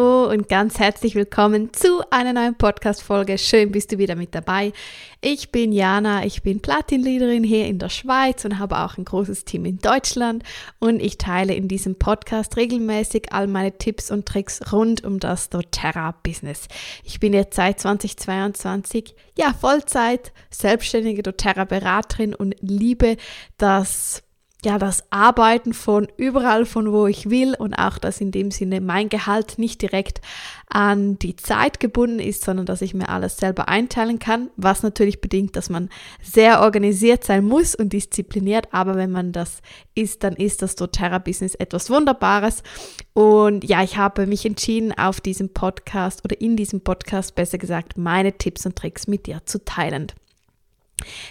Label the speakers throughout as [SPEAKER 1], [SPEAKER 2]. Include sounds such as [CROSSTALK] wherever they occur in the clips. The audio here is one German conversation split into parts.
[SPEAKER 1] Hallo und ganz herzlich willkommen zu einer neuen Podcast-Folge. Schön bist du wieder mit dabei. Ich bin Jana, ich bin Platin-Leaderin hier in der Schweiz und habe auch ein großes Team in Deutschland und ich teile in diesem Podcast regelmäßig all meine Tipps und Tricks rund um das doTERRA-Business. Ich bin jetzt seit 2022 ja Vollzeit selbstständige doTERRA-Beraterin und liebe das ja, das Arbeiten von überall, von wo ich will und auch, dass in dem Sinne mein Gehalt nicht direkt an die Zeit gebunden ist, sondern dass ich mir alles selber einteilen kann, was natürlich bedingt, dass man sehr organisiert sein muss und diszipliniert, aber wenn man das ist, dann ist das doTERRA-Business etwas Wunderbares und ja, ich habe mich entschieden, auf diesem Podcast oder in diesem Podcast besser gesagt, meine Tipps und Tricks mit dir zu teilen.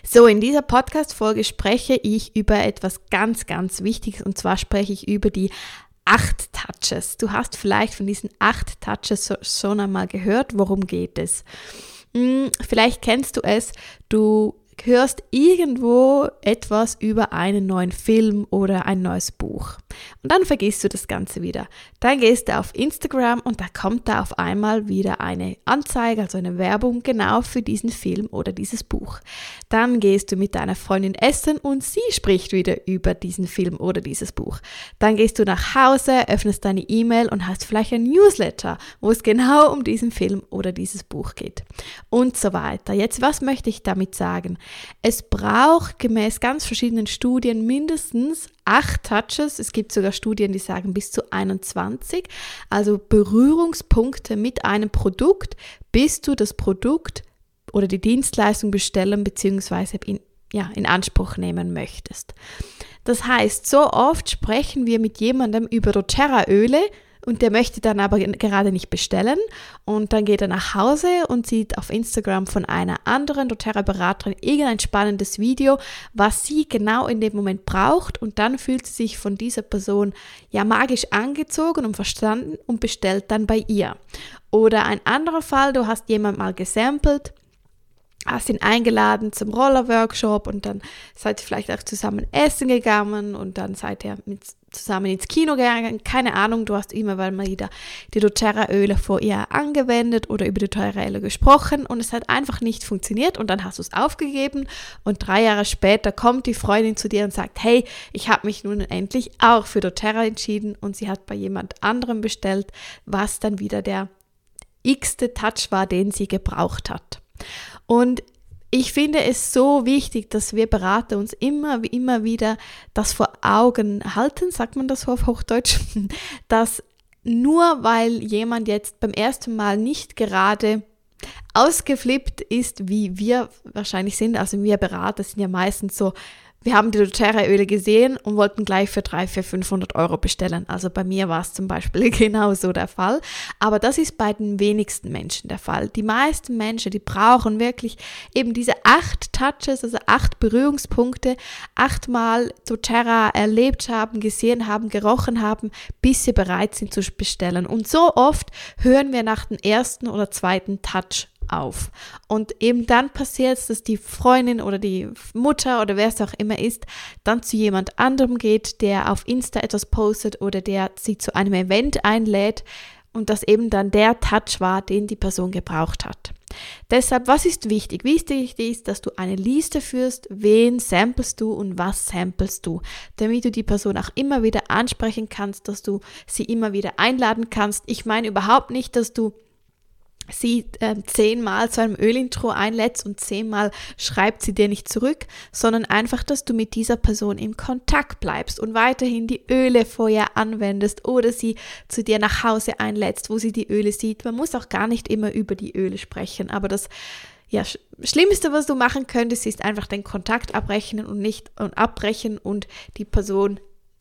[SPEAKER 1] So, in dieser Podcast-Folge spreche ich über etwas ganz, ganz Wichtiges und zwar spreche ich über die acht Touches. Du hast vielleicht von diesen acht Touches schon einmal gehört. Worum geht es? Hm, vielleicht kennst du es. Du hörst irgendwo etwas über einen neuen Film oder ein neues Buch. Und dann vergisst du das Ganze wieder. Dann gehst du auf Instagram und da kommt da auf einmal wieder eine Anzeige, also eine Werbung genau für diesen Film oder dieses Buch. Dann gehst du mit deiner Freundin essen und sie spricht wieder über diesen Film oder dieses Buch. Dann gehst du nach Hause, öffnest deine E-Mail und hast vielleicht ein Newsletter, wo es genau um diesen Film oder dieses Buch geht. Und so weiter. Jetzt, was möchte ich damit sagen? Es braucht gemäß ganz verschiedenen Studien mindestens acht Touches. Es gibt sogar Studien, die sagen bis zu 21. Also Berührungspunkte mit einem Produkt, bis du das Produkt oder die Dienstleistung bestellen bzw. In, ja, in Anspruch nehmen möchtest. Das heißt, so oft sprechen wir mit jemandem über doTERRA-Öle, und der möchte dann aber gerade nicht bestellen und dann geht er nach Hause und sieht auf Instagram von einer anderen doTERRA-Beraterin irgendein spannendes Video, was sie genau in dem Moment braucht und dann fühlt sie sich von dieser Person ja magisch angezogen und verstanden und bestellt dann bei ihr. Oder ein anderer Fall, du hast jemand mal gesampelt hast ihn eingeladen zum Roller-Workshop und dann seid ihr vielleicht auch zusammen essen gegangen und dann seid ihr mit, zusammen ins Kino gegangen. Keine Ahnung, du hast immer mal wieder die doTERRA-Öle vor ihr angewendet oder über die doTERRA-Öle gesprochen und es hat einfach nicht funktioniert und dann hast du es aufgegeben und drei Jahre später kommt die Freundin zu dir und sagt, hey, ich habe mich nun endlich auch für doTERRA entschieden und sie hat bei jemand anderem bestellt, was dann wieder der x-te Touch war, den sie gebraucht hat. Und ich finde es so wichtig, dass wir Berater uns immer, immer wieder das vor Augen halten, sagt man das so auf Hochdeutsch, [LAUGHS] dass nur weil jemand jetzt beim ersten Mal nicht gerade ausgeflippt ist, wie wir wahrscheinlich sind, also wir Berater sind ja meistens so wir haben die doTERRA-Öle gesehen und wollten gleich für 300, für 500 Euro bestellen. Also bei mir war es zum Beispiel [LAUGHS] genau so der Fall. Aber das ist bei den wenigsten Menschen der Fall. Die meisten Menschen, die brauchen wirklich eben diese acht Touches, also acht Berührungspunkte, achtmal doTERRA erlebt haben, gesehen haben, gerochen haben, bis sie bereit sind zu bestellen. Und so oft hören wir nach dem ersten oder zweiten Touch auf. Und eben dann passiert es, dass die Freundin oder die Mutter oder wer es auch immer ist, dann zu jemand anderem geht, der auf Insta etwas postet oder der sie zu einem Event einlädt und das eben dann der Touch war, den die Person gebraucht hat. Deshalb, was ist wichtig? Wichtig ist, dass du eine Liste führst, wen samplest du und was samplest du, damit du die Person auch immer wieder ansprechen kannst, dass du sie immer wieder einladen kannst. Ich meine überhaupt nicht, dass du sie äh, zehnmal zu einem Ölintro einlädst und zehnmal schreibt sie dir nicht zurück, sondern einfach, dass du mit dieser Person im Kontakt bleibst und weiterhin die Öle vorher anwendest oder sie zu dir nach Hause einlädst, wo sie die Öle sieht. Man muss auch gar nicht immer über die Öle sprechen, aber das ja, Schlimmste, was du machen könntest, ist einfach den Kontakt abbrechen und nicht und abbrechen und die Person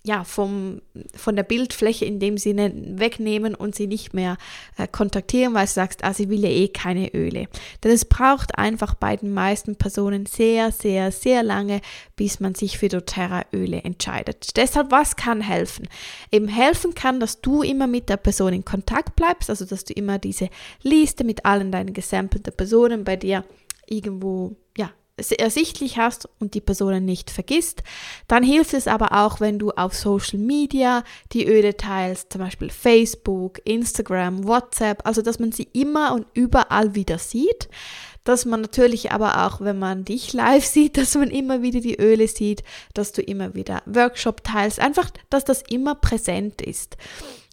[SPEAKER 1] ja, vom, von der Bildfläche in dem Sinne wegnehmen und sie nicht mehr äh, kontaktieren, weil du sagst, ah, sie will ja eh keine Öle. Denn es braucht einfach bei den meisten Personen sehr, sehr, sehr lange, bis man sich für doTERRA-Öle entscheidet. Deshalb, was kann helfen? Eben helfen kann, dass du immer mit der Person in Kontakt bleibst, also dass du immer diese Liste mit allen deinen gesampelten Personen bei dir irgendwo, ja, ersichtlich hast und die Personen nicht vergisst. Dann hilft es aber auch, wenn du auf Social Media die Öle teilst, zum Beispiel Facebook, Instagram, WhatsApp, also dass man sie immer und überall wieder sieht dass man natürlich aber auch, wenn man dich [LAUGHS] live sieht, dass man immer wieder die Öle sieht, dass du immer wieder Workshop teilst, einfach, dass das immer präsent ist.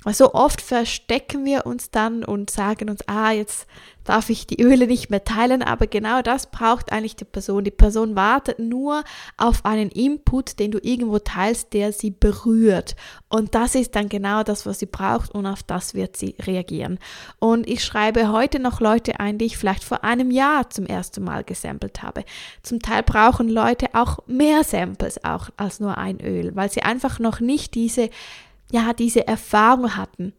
[SPEAKER 1] Also oft verstecken wir uns dann und sagen uns, ah, jetzt darf ich die Öle nicht mehr teilen, aber genau das braucht eigentlich die Person. Die Person wartet nur auf einen Input, den du irgendwo teilst, der sie berührt. Und das ist dann genau das, was sie braucht und auf das wird sie reagieren. Und ich schreibe heute noch Leute ein, die ich vielleicht vor einem Jahr zum ersten Mal gesampelt habe. Zum Teil brauchen Leute auch mehr Samples auch als nur ein Öl, weil sie einfach noch nicht diese ja, diese Erfahrung hatten.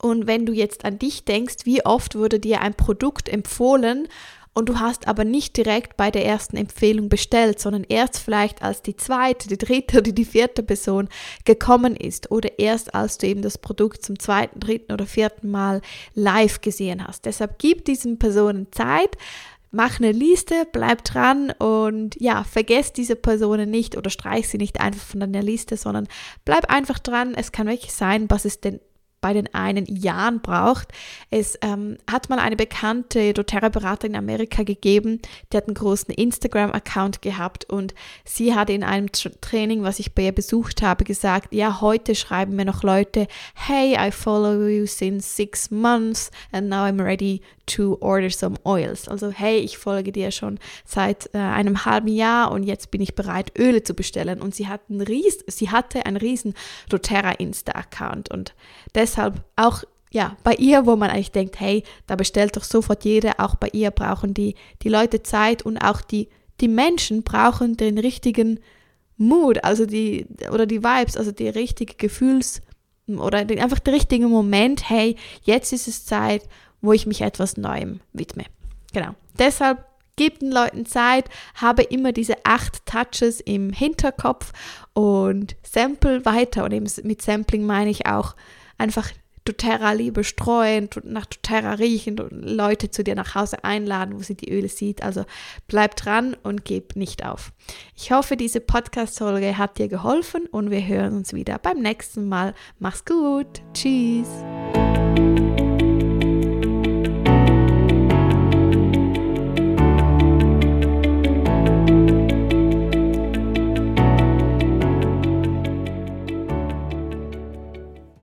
[SPEAKER 1] Und wenn du jetzt an dich denkst, wie oft wurde dir ein Produkt empfohlen und du hast aber nicht direkt bei der ersten Empfehlung bestellt, sondern erst vielleicht als die zweite, die dritte oder die vierte Person gekommen ist oder erst als du eben das Produkt zum zweiten, dritten oder vierten Mal live gesehen hast. Deshalb gib diesen Personen Zeit, mach eine Liste, bleib dran und ja, vergesst diese Personen nicht oder streich sie nicht einfach von deiner Liste, sondern bleib einfach dran. Es kann wirklich sein, was es denn bei den einen Jahren braucht. Es ähm, hat mal eine bekannte doTERRA-Beraterin in Amerika gegeben, die hat einen großen Instagram-Account gehabt und sie hat in einem Training, was ich bei ihr besucht habe, gesagt, ja, heute schreiben mir noch Leute, hey, I follow you since six months and now I'm ready to order some oils. Also, hey, ich folge dir schon seit äh, einem halben Jahr und jetzt bin ich bereit, Öle zu bestellen. Und sie, hat einen ries sie hatte einen riesen doTERRA Insta-Account und deshalb auch ja, bei ihr, wo man eigentlich denkt, hey, da bestellt doch sofort jeder, auch bei ihr brauchen die, die Leute Zeit und auch die, die Menschen brauchen den richtigen Mood, also die, oder die Vibes, also die richtige Gefühls- oder einfach der richtige Moment, hey, jetzt ist es Zeit wo ich mich etwas Neuem widme. Genau. Deshalb gib den Leuten Zeit, habe immer diese acht Touches im Hinterkopf und sample weiter. Und mit Sampling meine ich auch einfach doTERRA Liebe streuen, nach doTERRA riechen und Leute zu dir nach Hause einladen, wo sie die Öle sieht. Also bleib dran und gib nicht auf. Ich hoffe, diese Podcast-Folge hat dir geholfen und wir hören uns wieder beim nächsten Mal. Mach's gut. Tschüss.